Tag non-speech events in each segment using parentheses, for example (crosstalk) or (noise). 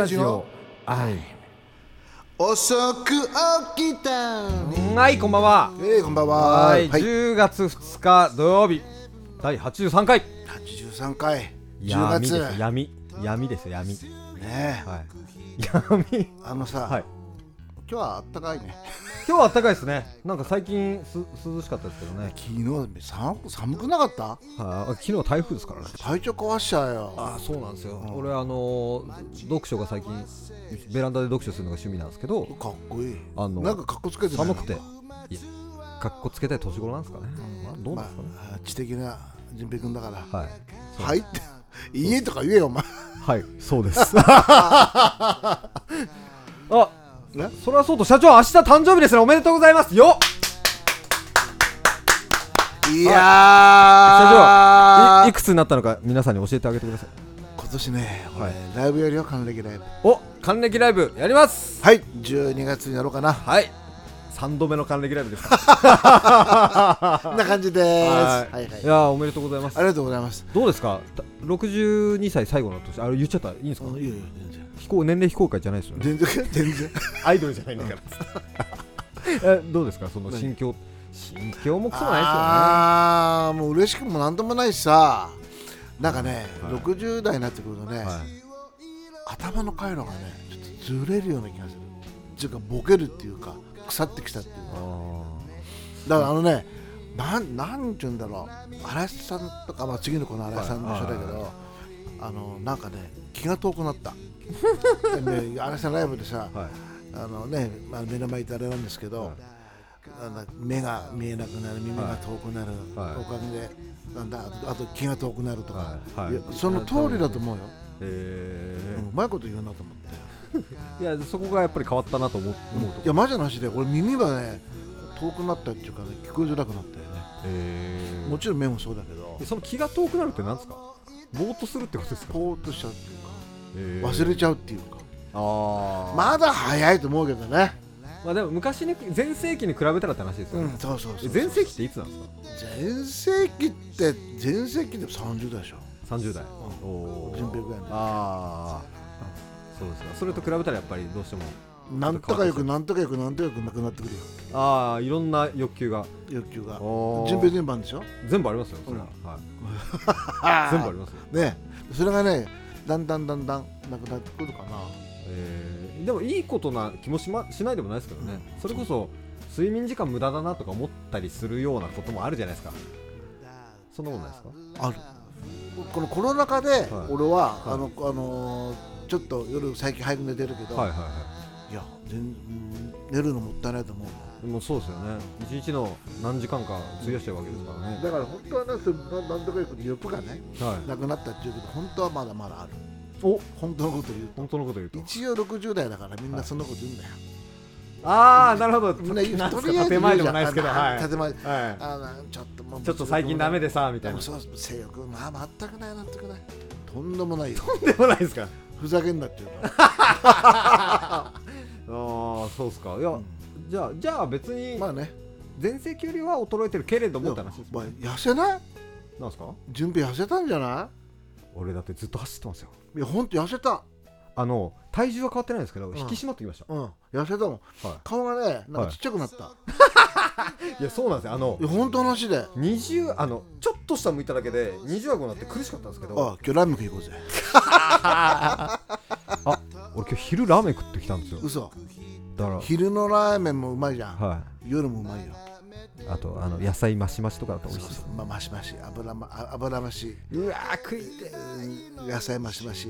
ラジオ。はい。遅く起きたはいこんばんは。えー、こんばんは。はい、はい、10月2日土曜日。第83回。83回。10闇月です。闇。闇です闇。ねはい。闇。あのさ、はい。今日はあったかいね今日は暖かいですね。なんか最近す涼しかったですけどね。昨日寒く寒くなかった？はい。昨日は台風ですからね。体調壊しちゃうよ。あそうなんですよ、うん。俺あのー読書が最近ベランダで読書するのが趣味なんですけどかっこいい。あのなんかかっこつけてない？寒くて。いやかっこつけたい年頃なんですかね、まあ、どうなんですかね、まあ、知的な淳平君だから。はい。はいって家 (laughs) とか言えよお前。はい。そうです。(laughs) あねそれはそうと社長明日誕生日ですね。おめでとうございます。よいやー。社長いいくつになったのか皆さんに教えてあげてください。今年ね、俺はい。ライブやるよ還暦ライブ。お還暦ライブやります。はい。12月にやろうかな。はい3度目の還暦ライブです。こんな感じでーす。ははいはい。いやーおめでとうございます。ありがとうございます。どうですか？た62歳最後の年。あれ言っちゃった？いいんですか？うんいいよいいよ全然。非公年齢非公開じゃないですよね。全然全然。アイドルじゃないんだから。えどうですか？その心境。心境もクソもないああもう嬉しくもなんともないしさ。なんかね、はい。60代になってくるとね、ですよね頭の回路がねちょっとずれるような気がする。っていうかボケるっていうか腐ってきたっていうだからあのねなんなんて言うんだろう。荒井さんとか、まあ、次の子の荒井さんも一緒だけはいはい。どあのなんかね気が遠くなった。(laughs) でね荒井さんライブでさはい。あのね、まあ、目の前ってあれなんですけど、目が見えなくなる耳が遠くなる、はい。おかげでなんだあと気が遠くなるとか、はい。はい。その通りだと思うよ、えうんうまいこと言うなと思って。ー、いやそこがやっぱり変わったなと思うとこ。いやマジな話で俺耳がね遠くなったっていうかね聞こえづらくなったよね。えー。もちろん目もそうだけど。でその気が遠くなるってなんですか？ぼーっとするってことですか、ぽーっとしちゃうっていうえか忘れちゃうっていうか。あー。まだ早いと思うけどね。まあでも昔に全盛期に比べたらって話ですよね、うんそうそうそう全盛期っていつなんですか？全盛期って全盛期で30代でしょ。30代、うん。おー。順平ぐらいのああそうですか。それと比べたらやっぱりどうしてもなんとかよくなんとかよくなんとかよくなくなってくるよ。ああいろんな欲求が。欲求が。おー。順平全般でしょ？全部ありますよそれは、はい、(laughs) 全部ありますよ。ね。それがねだんだんだんだんなくなってくるかな。えーでもいいことな気もし,、ま、しないでもないですけどね、それこそ睡眠時間無駄だなとか思ったりするようなこともあるじゃないですか。そんなことないですか？ある。このコロナ禍で俺は、はい。あのあのーちょっと夜最近早く寝てるけど、はいはいはい。や全うん寝るのもったいないと思ういでもそうですよね。一日の何時間か費やしてるわけですからね。だから本当はねそれななんとかよく欲がねはい。なくなったっていうけど本当はまだまだある。お。本当のこと言うと。本当のこと言うと。一応60代だからみんなそんなこと言うんだよ、ああなるほど。みんなとりあえず建前でもないですけどはい。あ建前。はあのちょっともういちょっと最近ダメでさみたいな。そう性欲まあ全くない全くない。とんでもないよ。でもないですかふざけんなっていうの (laughs) ああそうっすか。いや、じゃあじゃあ別にまあね。全盛期よりは衰えてるけれどもって話ですまあね痩せない？なんすか？準備痩せたんじゃな俺だってずっと走ってますよ。いいやほんと痩せた。あの体重は変わってないんですけど、ん。引き締まってきました、うん。痩せたもん。は顔がねなんかちっちゃくなった、い、(laughs) いやそうなんですよ。あの本当の話で。あ20あのちょっと下向いただけで20顎になって苦しかったんですけど。今日ラーメン食い行こうぜ (laughs) 今日昼ラーメン食ってきたんですよ。嘘。だから。昼のラーメンもうまいじゃん、は夜もうまいよ。いあとあの野菜増し増しとかだと美味しいそうそう。まあマシマシ油まあ油増し。うわー食いてうん野菜マシマシ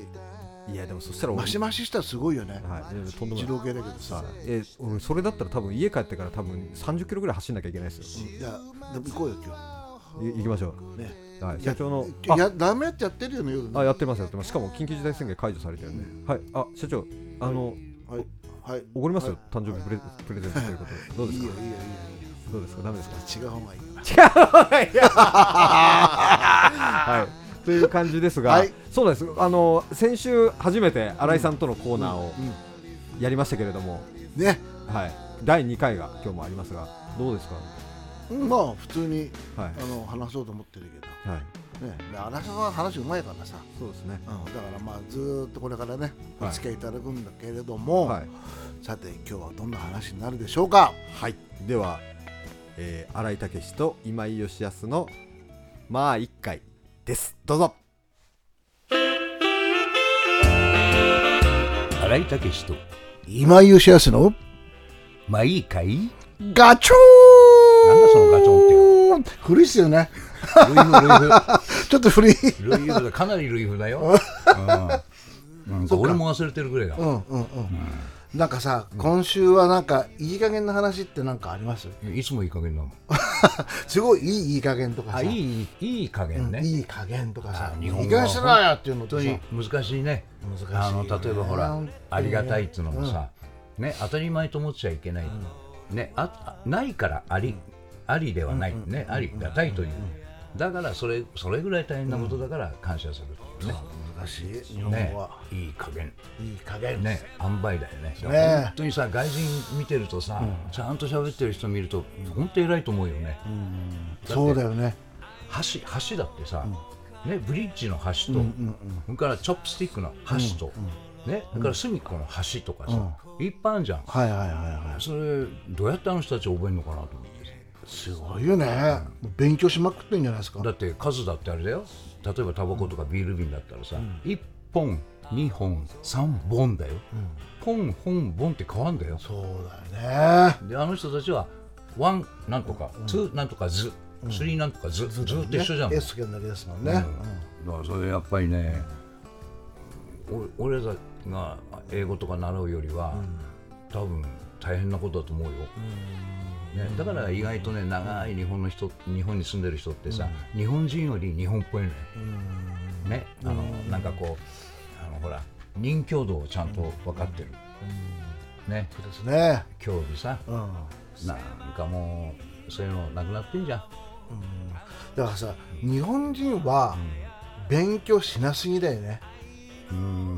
いやでもそしたら俺。マシマシしたらすごいよね。はい。とんでもない。系だけどさ。え俺それだったら多分家帰ってから多分30キロぐらい走んなきゃいけないですよ。いやでも行こうよ今い行きましょ日ね。う、はい、社長の。いやダメってやってるよね。ああやってますやってます。しかも緊急事態宣言解除されてるんで、はい。あ社長あのはい。はい。おごりますよ、は誕生日プレプレゼントということ。でどうですか？いいよいいよいいよ。どうですか？ダメですか？違う方がいいよ。はい。という感じですが、はい。そうです。あの先週初めて新井さんとのコーナーをうん。やりましたけれども、ね。はい。第2回が今日もありますがどうですか？うんまあ普通にはい。あの話そうと思ってるけどはい。ね、で荒井さんは話うまいからさ、そうですね。うん、だからまあずーっとこれからねおはい。付き合いいただくんだけれども、はい。さて今日はどんな話になるでしょうか？はい。では、えー、新井武と今井義康のまあ一回です。どうぞ。新井武と今井義康のまあいいかい？ガチョなんだそのガチョンって。古いっすよねルイフルイフ。ちょっと古い。ルイフだかなりルイフだよ、うん、なんか俺も忘れてるぐらいだ。うんうんうん、なんかさ今週はなんかいい加減な話ってなんかあります？いつもいい加減だもんすごいいいいい加減とかさ。あいいいい加減ね、いい加減とかさ。あ日本語。いい加減しろよっていうのとさ本当に。難しいね。難しいあの例えばほらありがたいっていうのもさ、ね当たり前と思っちゃいけない、ねああないからありありではない、ねありがたいという、だからそれそれぐらい大変なことだから感謝するっていうね、難しい日本ね。語は、いい加減。いい加減。ね塩梅だよね。ね。本当にさ外人見てるとさ、ちゃんと喋ってる人見ると本当偉いと思うよね、そうだよね。橋橋だってさ、ね、ブリッジの橋と、それからチョップスティックの橋と、ね、それから隅っこの橋とかさ、いっぱいあるじゃん。はいはいはいはい。それどうやってあの人たち覚えるのかなと思ってさすごいよね。もう勉強しまくってんじゃないですか。だって数だってあれだよ。例えばタバコとかビール瓶だったらさ、1本2本3本だよ、ポン本本って変わんだよ。そうだよね。であの人たちは one なんとか、 two なんとかズ、 three なんとかズ、ずーっと一緒じゃん、S 剣だけですもんね、だからそれやっぱりね、お俺らが英語とか習うよりは、多分大変なことだと思うよ、ね、だから意外とね長い日本の人日本に住んでる人ってさ、日本人より日本っぽいのよ、ね。あのなんかこうあのほら人共同をちゃんと分かってる、ね。そうですね。今日さ。うん。なんかもうそういうのなくなってんじゃん。だからさ日本人は勉強しなすぎだよね、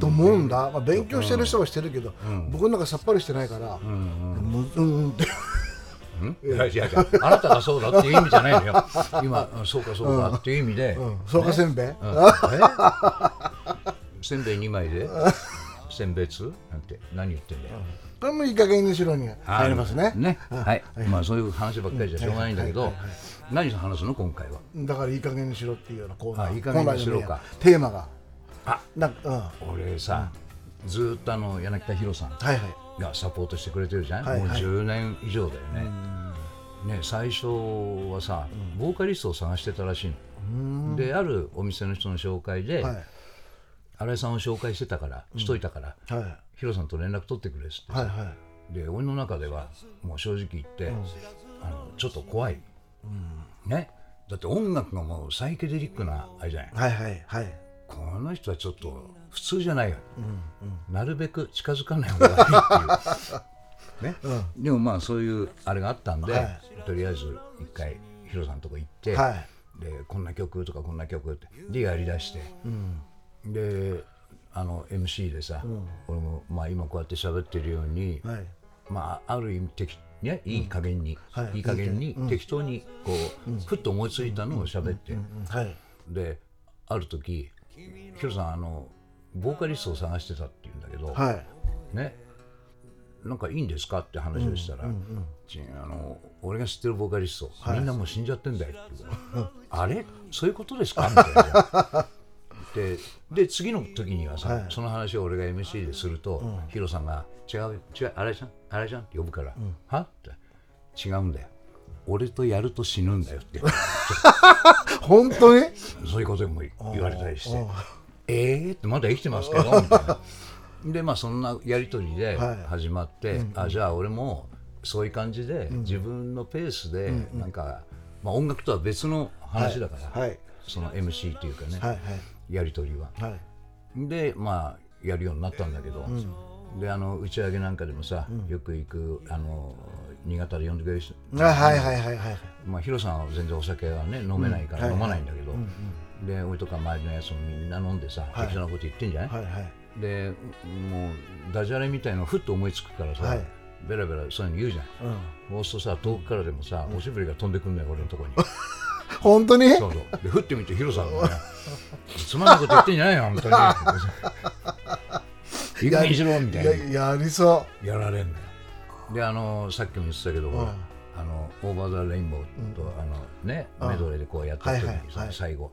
と思うんだ、まあ、勉強してる人はしてるけど、僕なんかさっぱりしてないから、むうんうんっていやいや。いやあなたがそうだっていう意味じゃないのよ。今うんそうかそうかっていう意味で、うん。そうかせんべい、うん。(laughs) え？せんべい2枚で？選別なんて何言ってんだよ、これもいい加減にしろに入りますね。ね。はい、まあそういう話ばっかりじゃしょうがないんだけど、何話すの今回は？だからいい加減にしろっていうようなコーナー。あいい加減にしろか。テーマが。あなんかうん。俺さ、ずーっとあの柳田博さん。はいはいがサポートしてくれてるじゃん、もうはい。はい10年以上だよね、ね最初はさ、ボーカリストを探してたらしいの、であるお店の人の紹介で、はい。新井さんを紹介してたから、しといたから、はい。ヒロさんと連絡取ってくれっつってさ、はいはい。で俺の中ではもう正直言って、あのちょっと怖い、ね。だって音楽がもうサイケデリックなあれじゃない？はいはいはい。この人はちょっと普通じゃないよ、なるべく近づかない方がいいっていう。(laughs) ね、でもまあそういうあれがあったんで、はい。とりあえず一回ヒロさんのとこ行って、はい。でこんな曲とかこんな曲ってでやりだして、であの MC でさ、俺もまあ今こうやって喋ってるように、はい。まあある意味適ねいい加減に、はい。い、い加減に適当にこう、ふっと思いついたのを喋って、である時ヒロさんあのボーカリストを探してたって言うんだけど、はい。ね。なんかいいんですかって話をしたら、ちあの俺が知ってるボーカリスト、みんなもう死んじゃってんだよってあれ？そういうことですか？みたいな。でで次の時にはさ、はい。その話を俺が MC ですると、ヒロさんが「違うよ違うあれじゃん？あれじゃん」って呼ぶから「は?」って「違うんだよ。俺とやると死ぬんだよ」って。(laughs) 本当に？そういうことも言われたりして「えー?」ってまだ生きてますけど (laughs) みたいな。でまあそんなやり取りではい。始まって、あじゃあ俺もそういう感じで自分のペースでなんか、まあ、音楽とは別の話だから、はい。その MC っていうかね、はいやり取りは。はい。はいでまあやるようになったんだけど、であの打ち上げなんかでもさ、よく行くあの新潟で呼んでくれる人、あはいはいはいはいまあ、ヒロさんは全然お酒はね飲めないからうん。飲まないんだけど、で俺とか周りのやつもみんな飲んでさ、はい。適当なこと言ってんじゃない、はいはい。でもうダジャレみたいのふっと思いつくからさ、はい。ベラベラそういうの言うじゃん、うん。そうするとさ遠くからでもさ、おしぼりが飛んでくんだよ俺のところに。(laughs) 本当に？そうそう。で振ってみてヒロさんがねつまんないこと言ってんじゃないよ本当に。いい加減にしろみたいな。ややりそやられんのよ。であのさっきも言ってたけど、ほらあのオーバー・ザ・レインボーと、あのねメドレーでこうやってる時にさ、はいはいはい。最後、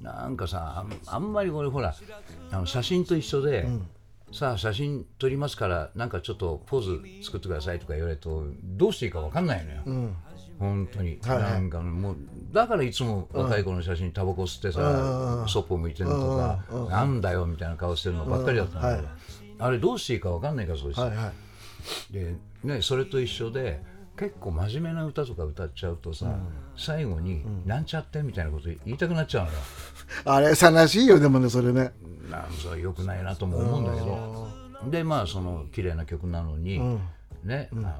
なんかさあんあんまり俺ほらあの写真と一緒で、さあ写真撮りますからなんかちょっとポーズ作ってくださいとか言われるとどうしていいか分かんないのよ、ううん。本当に、はいはい。なんかもうだからいつも若い子の写真タバコ吸ってさ、そっぽ向いてるのとか、なんだよみたいな顔してるのばっかりだったんだけど、あれどうしていいか分かんないからそうです、はいはい。でねそれと一緒で結構真面目な歌とか歌っちゃうとさ、最後に「なんちゃって」みたいなこと言いたくなっちゃうのよ。あれ悲しいよでもねそれね。なんかよくないなとも思うんだけど。でまあその綺麗な曲なのに、ね、あの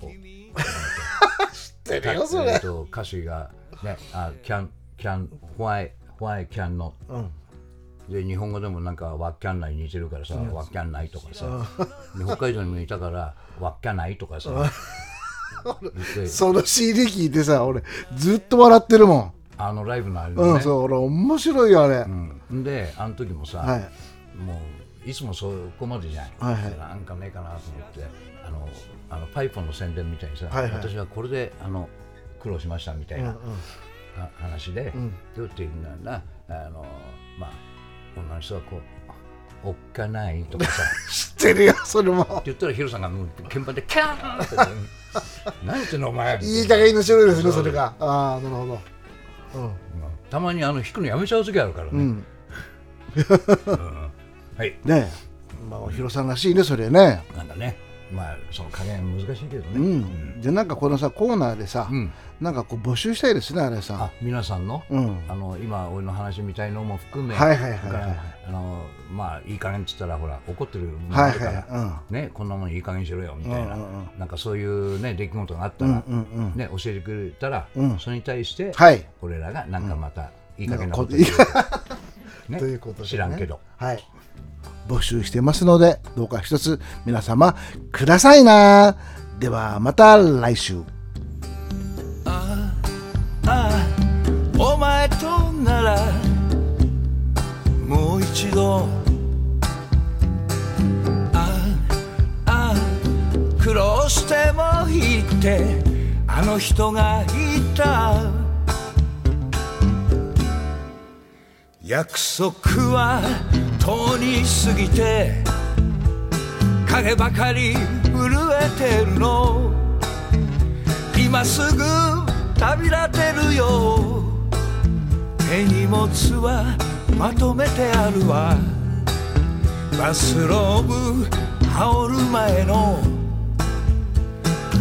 お (laughs) てるよそれ。えっと歌詞がね「あ can can why why can not」で日本語でもなんか「わっきゃんない」似てるからさ「わっきゃんない」とかさで北海道にもいたから「わっきゃない」とかさその CD 聞いてさ俺ずっと笑ってるもん。あのライブのあれうん、ね、そう俺面白いよあれ、うん。であの時もさ、はい。もういつもそこまでじゃない、はいはい。なんかねえかなと思ってあのあのパイポンの宣伝みたいにさ、はいはい。私はこれであの苦労しましたみたいな、うんあ話で、ん。どうっていうのはなあのまあ女の人はこう「おっかない」とかさ知 (laughs) ってるよそれも。って言ったらヒロさんがもう鍵盤でキャーンって何言ってんのお前いい加減にしろですねそれが。ああなるほど。たまにあの弾くのやめちゃう時あるからね、うん、うん、はい。ねまあヒロさんらしいねそれね。なんかね。まあその加減難しいけどうね、ん。でなんかこのさコーナーでさ、うんなんかこう募集したいですねあれあさ皆さんの,、うん。あの今俺の話みたいのも含め、はいはいはいはい。あのまあいい加減っつったらほら怒ってるものあはいるから、はいうん。ねこんなもんいい加減にしろよみたいな、うんうんうん。なんかそういうね出来事があったら、うんうんうん。ね教えてくれたら、うん。それに対して、はい。俺らがなんかまたいい加減なこと言う、(laughs) ね。ということでね。知らんけど。はい。募集してますのでどうか一つ皆様くださいな。ではまた来週らもう一度。ああ苦労してもいいってあの人が言った。約束はとうに過ぎて影ばかり震えてるの。今すぐ旅立てるよ。手荷物はまとめてあるわ。バスローブ羽織る前の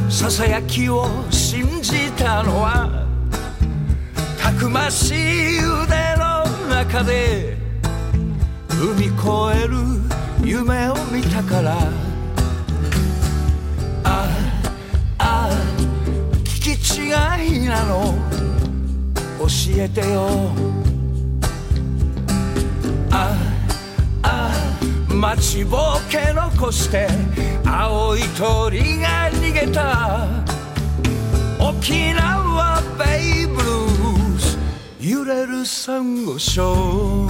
ささやきを信じたのはたくましい腕の中で踏み越える夢を見たから。ああ聞き違いなの。えてよ。ああ待ちぼうけ残して青い鳥が逃げた。沖縄ベイブルース揺れるサンゴ礁。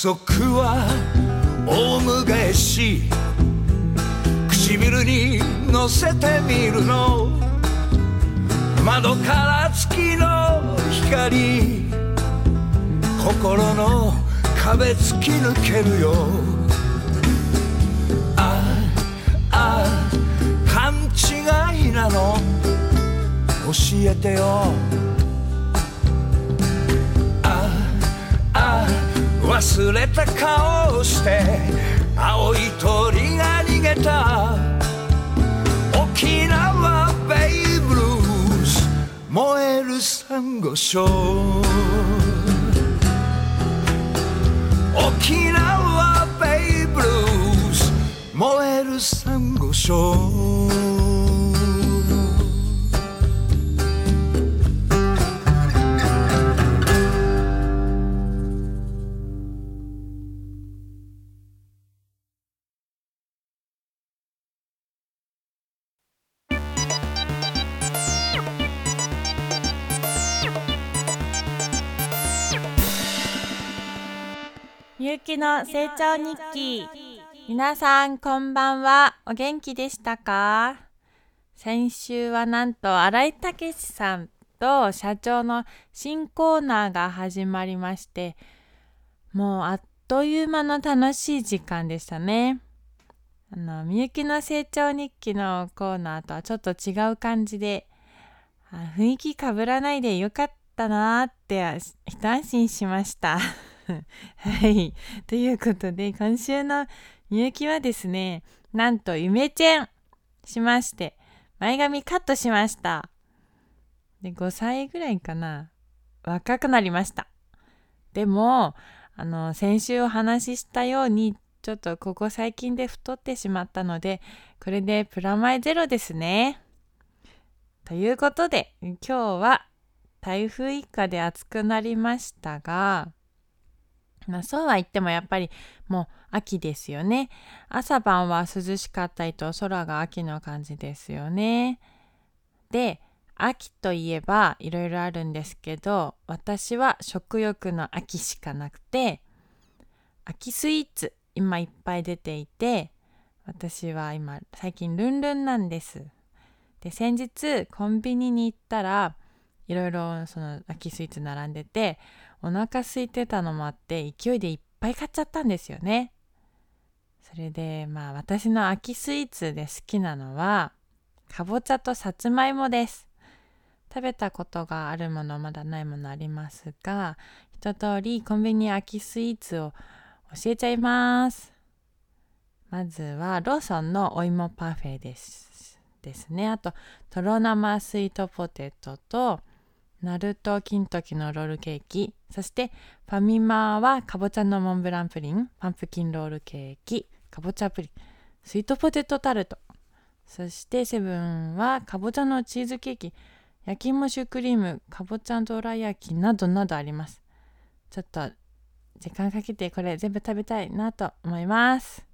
束はオウム返し唇に乗せてみるの。窓から月の光心の壁突き抜けるよ。あああ違いなの。教えてよ。忘れた顔をして青い鳥が逃げた。沖縄ベイブルース燃えるサンゴ礁。沖縄ベイブルース燃えるサンゴ礁。みゆきの成長日記。皆さんこんばんは。お元気でしたか？先週はなんと新井武さんと社長の新コーナーが始まりましてもうあっという間の楽しい時間でしたね。あのみゆきの成長日記のコーナーとはちょっと違う感じであ雰囲気かぶらないでよかったなーって一安心しました。(laughs) はい。ということで、今週のみゆきはですね、なんと、ゆめちゃんしまして、前髪カットしました。で、5歳ぐらいかな。若くなりました。でも、あの、先週お話ししたように、ちょっとここ最近で太ってしまったので、これでプラマイゼロですね。ということで、今日は台風一過で暑くなりましたが、まあそうは言ってもやっぱりもう秋ですよね。朝晩は涼しかったりと空が秋の感じですよね。で、秋といえばいろいろあるんですけど、私は食欲の秋しかなくて、秋スイーツ今いっぱい出ていて、私は今最近ルンルンなんです。で、先日コンビニに行ったらいろいろその秋スイーツ並んでて、お腹空いてたのもあって勢いでいっぱい買っちゃったんですよね。それでまあ私の秋スイーツで好きなのはかぼちゃとさつまいもです。食べたことがあるものまだないものありますが一通りコンビニ秋スイーツを教えちゃいます。まずはローソンのお芋パフェです。ですね。あととろ生スイートポテトとナルト金時のロールケーキそしてファミマはかぼちゃのモンブランプリンパンプキンロールケーキかぼちゃプリンスイートポテトタルト。そしてセブンはかぼちゃのチーズケーキ焼き芋シュークリームかぼちゃどら焼きなどなどあります。ちょっと時間かけてこれ全部食べたいなと思います。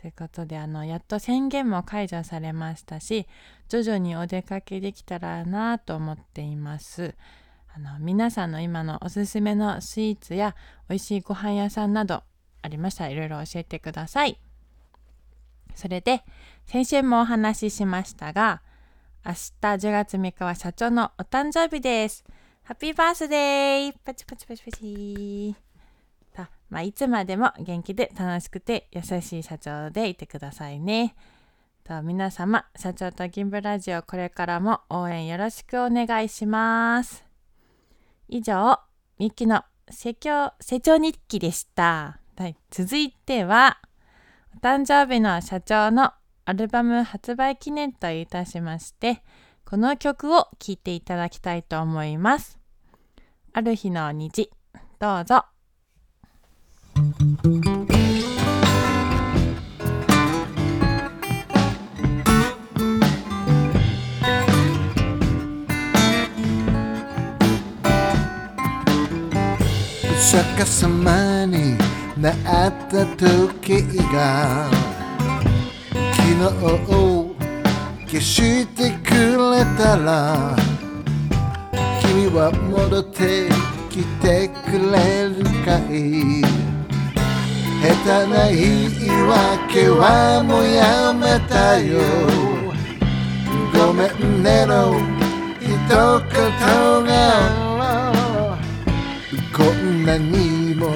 ということであのやっと宣言も解除されましたし徐々にお出かけできたらなと思っています。あの皆さんの今のおすすめのスイーツや美味しいご飯屋さんなどありましたらいろいろ教えてくださいそれで先週もお話ししましたが明日10月3日は社長のお誕生日ですハッピーバースデーパチパチパチパチさまあ、いつまでも元気で楽しくて優しい社長でいてくださいね。と皆様、社長と銀ブラジオこれからも応援よろしくお願いします。以上、ミキの成長成長日記でした。はい、続いては、お誕生日の社長のアルバム発売記念といたしまして、この曲を聴いていただきたいと思います。ある日の虹、どうぞ。逆さまになった時計が昨日消してくれたら君は戻ってきてくれるかい？下手な言い訳はもうやめたよ。ごめんねの一言が何も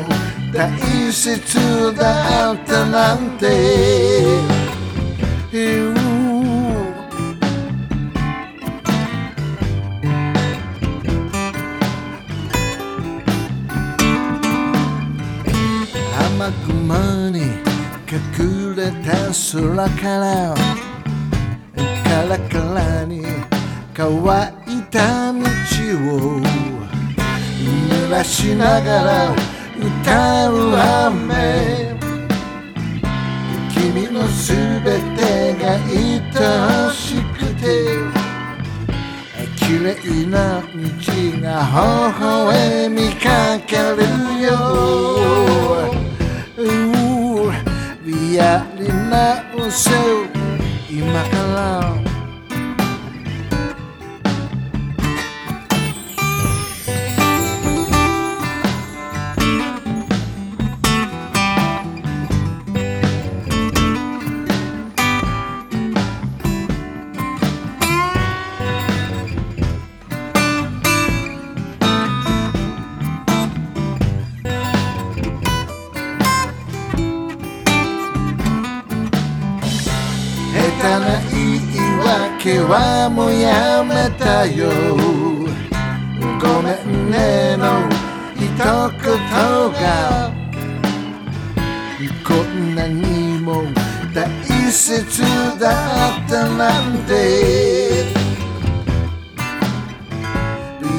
大切だったなんて、えー雲に隠れた空から。カラカラに乾いたしながら歌う雨。君のすべてが愛しくて綺麗な道が微笑みかけるよ。やり直せ。今からはもうやめたよ。ごめんねの。一言が。こんなにも大切だったなんて。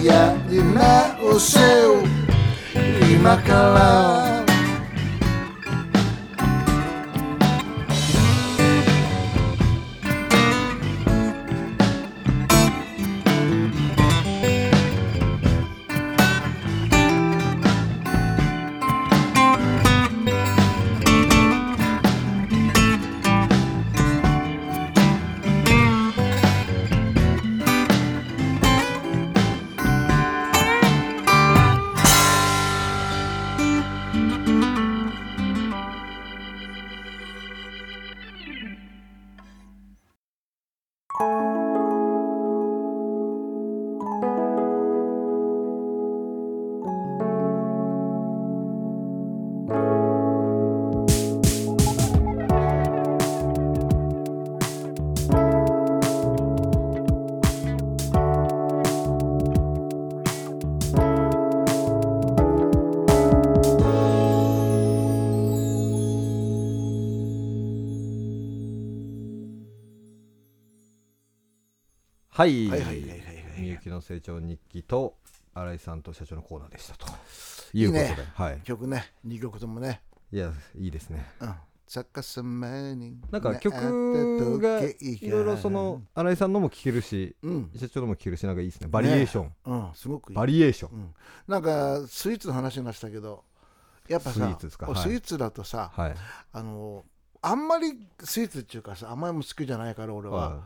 やり直せよ今から。はい。はいはいはいはいはい。みゆきの成長日記と新井さんと社長のコーナーでしたと。いうことでいいねはい。曲ね。2曲ともね。いやいいですね。うん。逆さまになんか曲がいろいろその新井さんのも聴けるしうん。社長のも聴けるしなんかいいですね。バリエーション、うん。すごくいい。バリエーション、うん、なんかスイーツの話になってたけどやっぱさスイーツですか？はい。スイーツだとさ、はい。あのあんまりスイーツっていうかさ甘いもん好きじゃないから俺は、は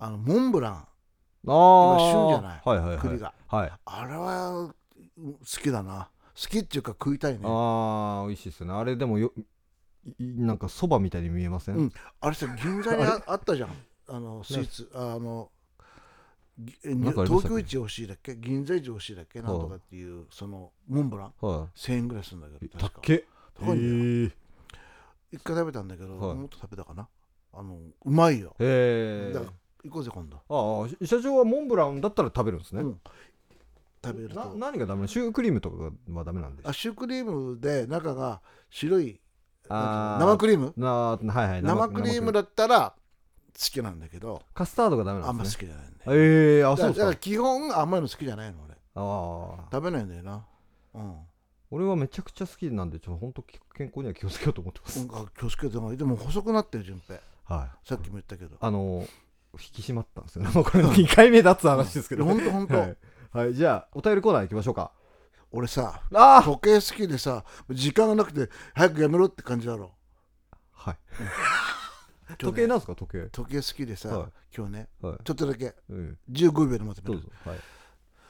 あのモンブラン。い、あ今あ旬じゃない？はいはいはい。栗が。はい。あれはうん好きだな。好きっていうか食いたいね。あああ美味しいですよね。あれでもよいなんかそばみたいに見えません、うん。れさ銀座にああったじゃん。あのスイーツ。あの東京一美味しいだっけ？銀座一美味しいだっけ？なんとかっていうそのモンブラン？は1000円ぐらいするんだけいど確か。たっ。け高いんだよ。へ一回食べたんだけど、はい。もっと食べたかな？あのうまいよ。えへだから行こうぜ今度、ああ社長はモンブランだったら食べるんですね、うん。食べるなと何がダメ？シュークリームとかはダメなんであシュークリームで中が白いあー。生クリーム？なはいはい。生クリーム。だったら好きなんだけど。カスタードがダメなあんまんですね。好きじゃないね。ええあだからだから基本甘いの好きじゃないの俺。ああ食べないんだよな。うん。俺はめちゃくちゃ好きなんでちょっと本当健康には気をつけようと思ってます、うんあ気をつけてでも細くなってる順平。はい。さっきも言ったけど。あの引き締まったんですよね。(laughs) もうこれ2回目だっつう話ですけど、ほんとほんと。はい、はい、じゃあお便りコーナー行きましょうか。俺さ時計好きでさ時間がなくて早くやめろって感じだろ。はい。(laughs) 時計なんですか？時計。時計好きでさ、はい。今日ねはい、ちょっとだけうん、15秒でまとめるどうぞ。はい。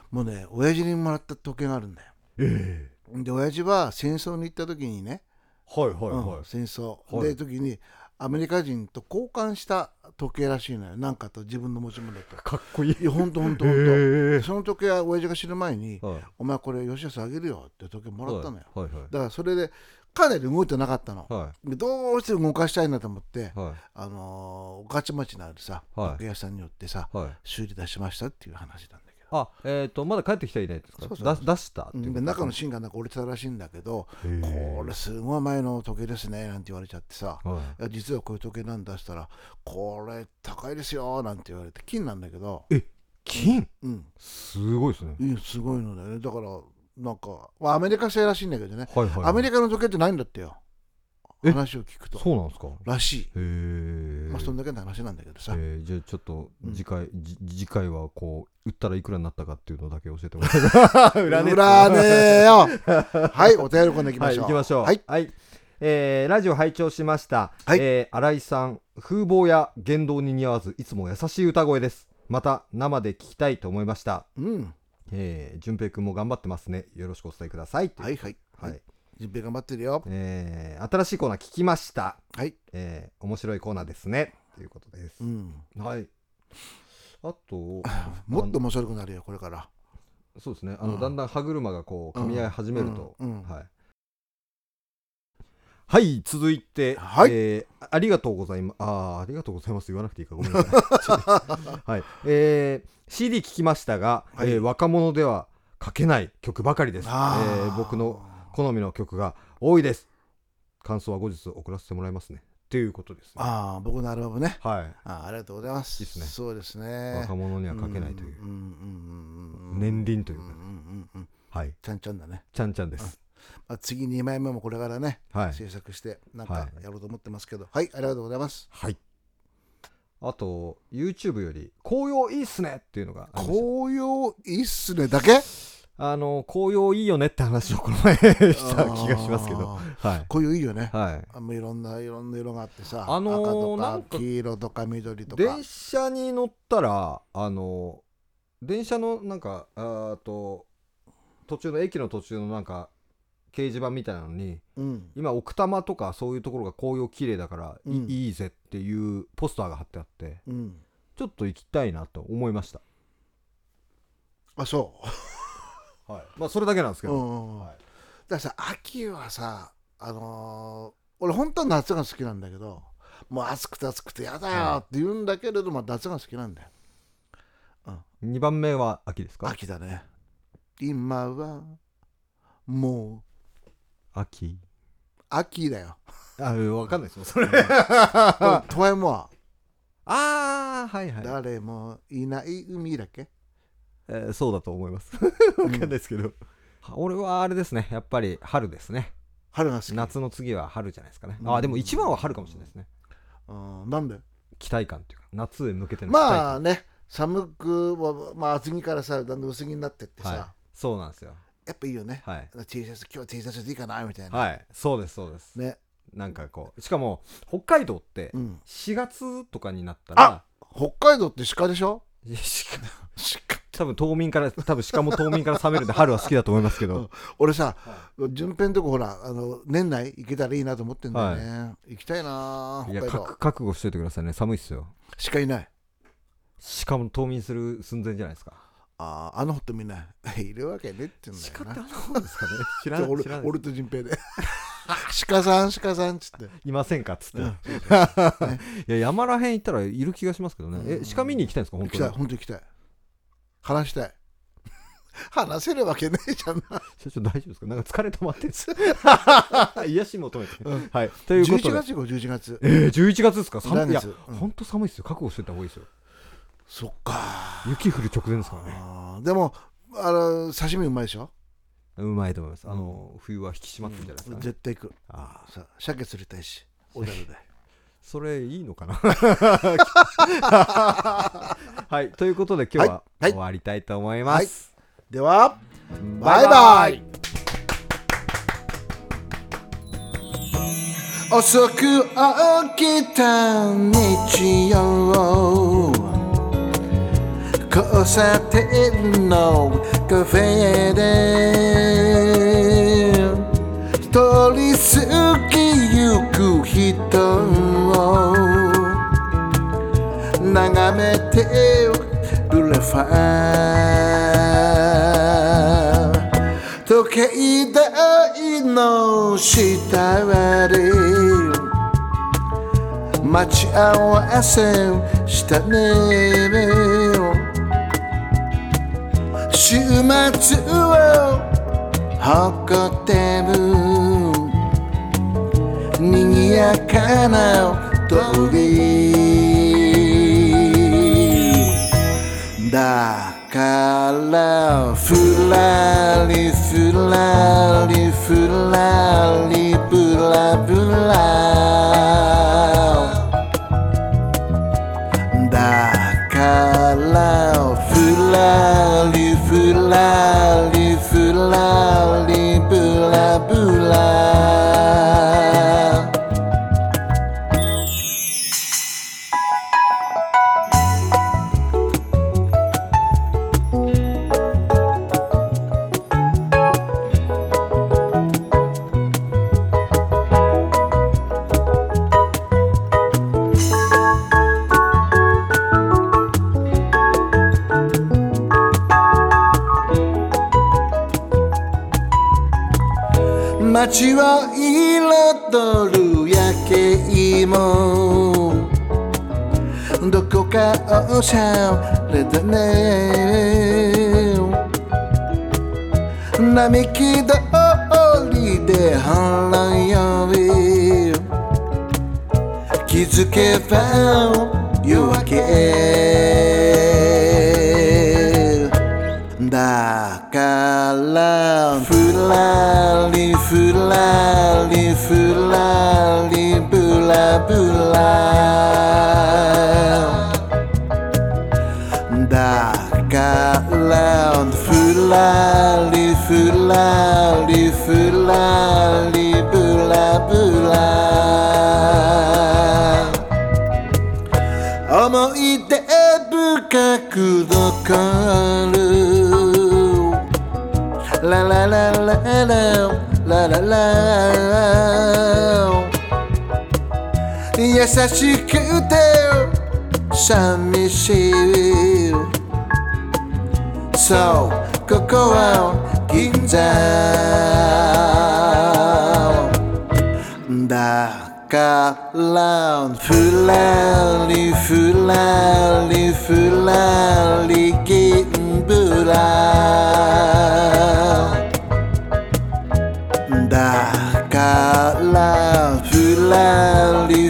もうね親父にもらった時計があるんだよ。えで親父は戦争に行った時にね、はいはいうんはい、戦争、はい。で時にアメリカ人と交換した時計らしいのよ。なんかと自分の持ち物と。かっこいい。ほんとほんとほんと、え。その時計は親父が死ぬ前にはい「お前これ吉安あげるよ」って時計もらったのよ、はい。はい。だからそれでかなり動いてなかったの、はでどうしても動かしたいなと思って、いはい。あのー御徒町にあるさ、はい。時計屋さんによってさはい。修理出しましたっていう話なんだけどあえっ、とまだ帰ってきてはいないですか？そうそうだ出したっていう中の芯がなんか折れてたらしいんだけどこれすごい前の時計ですねなんて言われちゃってさ。はい。実はこういう時計なんだしたらこれ高いですよなんて言われて金なんだけど。え金？うん。すごいですね。すごいのだよね。だからなんか、まあ、アメリカ製らしいんだけどね、はいはい、はい、アメリカの時計ってないんだってよ。え話を聞くと。そうなんですか？らしい、へえまあそんだけの話なんだけどさ、えーじゃあちょっとうん。次回、じ次回はこう売ったらいくらになったかっていうのだけ教えてもらって裏ねえよ。(laughs) はいお便りコーナー行きまはいしょう。行きましょう。はい、えーラジオ拝聴しました、はい。えー新井さん風貌や言動に似合わずいつも優しい歌声です。また生で聞きたいと思いました。うん。えー、淳平くんも頑張ってますね。よろしくお伝えください。はいはいははいい順平頑張ってるよ。えー新しいコーナー聞きました。はい。えー面白いコーナーですね。ということです。う、ん。はい。あと (laughs) もっと面白くなるよこれから。そうですね。あの、うん。だんだん歯車がこう噛み合い始めると、うん。うん。はい。はい続いて、はい。えーありがとうございますあーありがとうございます。言わなくていいかごめんなさい。(laughs) はい。えー CD 聞きましたが、はい。えー若者では書けない曲ばかりです、えー僕の好みの曲が多いです。感想は後日送らせてもらいますね。っていうことです、ね、ああ僕のアルバムね。はい。あーありがとうございます。いいっすね。そうですね。若者には書けないという、年輪というか。はい。ちゃんちゃんだね、ちゃんちゃんです、まあ、次2枚目もこれからね、はい。制作してなんはかい。やろうと思ってますけど。はい、ありがとうございます。はい。あと、YouTube より、紅葉いいっすねっていうのが紅葉いいっすね。だけ？あの、紅葉いいよねって話をこの前した気がしますけど。はい。紅葉いいよね、はい。あもういろんないろんな色があってさ、あのー赤とかか黄色とか緑とか電車に乗ったら、あの、電車のなんか、あーと、途中の駅の途中のなんか、掲示板みたいなのに、うん今、奥多摩とかそういうところが紅葉綺麗だから、いうんいいぜっていうポスターが貼ってあって、うんちょっと行きたいなと思いました。あそはい。まあ、それだけなんですけう、うど。んうんうん。はい。だからさ秋はさあのー俺本当は夏が好きなんだけどもう暑くて暑くてやだよって言うんだけれども、夏が好きなんだよ。2番目は秋ですか？秋だね。今はもう秋。秋だよ。あわかんないですもんそれ。トワイモアああはいはい、誰もいない海だっけ？えーそうだと思います。わかんないですけど、俺はあれですね。やっぱり春ですね。春が好き。夏の次は春じゃないですかね、うん。あーでも一番は春かもしれないですね。うんなんで？期待感っていうか夏へ向けての期待感。まあね寒くはまあ厚着からさだんだん薄着になってってさ、はい。そうなんですよ。やっぱいいよね、はい。T シャツ今日は T シャツでいいかなみたいな、はい。そうですそうです。ね。なんかこうしかも北海道ってうん。4月とかになったら、北海道って鹿でしょ？いや鹿多分冬眠から多分しかも冬眠から冷めるんで春は好きだと思いますけど、(laughs) 俺さ、順平んとこほらあの年内行けたらいいなと思ってんだよね、行きたいないや北海道。覚覚悟しといてくださいね。寒いっすよ。鹿いない。しかも冬眠する寸前じゃないですか。あーあのホットみんない。(laughs) るわけねって言うんだよな。あのですかね。(laughs) 知らない俺と順平で。鹿さん鹿さんっつって。いませんかっつって、うん。いや山らへん行ったらいる気がしますけどね、え鹿見に行きたいんですか本行きたい当に本当に行きたい話したい。(laughs) 話せるわけねえじゃんな。社長大丈夫ですか？なんか疲れ溜まってる。んです癒し求めて、はい。ということ11で月よ11月。えー、11月ですか？寒いいや本当寒いですよ。覚悟してた方がいいですよ。そっか。雪降る直前ですからね。でもあの刺身うまいでしょ？うまいと思います。あの冬は引き締まってるんじゃないですか、ね。絶対行く。ああさ鮭釣りたいし。小樽でそれいいのかな？(laughs) (laughs) はいということで今日ははいはい。終わりたいと思います、ではバイバイ。バイバイ。遅く起きた日曜。交差点のカフェで。通り過ぎゆく人。を眺めてるレファー時計台の下で待ち合わせしたね週末を誇ってる賑やかな通りだからふらりふらりふらりぶらぶらだからふらりだからふらりふらりふらりぶらぶらだからふらりふらりふらりぶらぶら思い出深く残るララララララ優しくて寂しいそうここは銀座だからふらりふらりふらり銀ブラ indah bulan di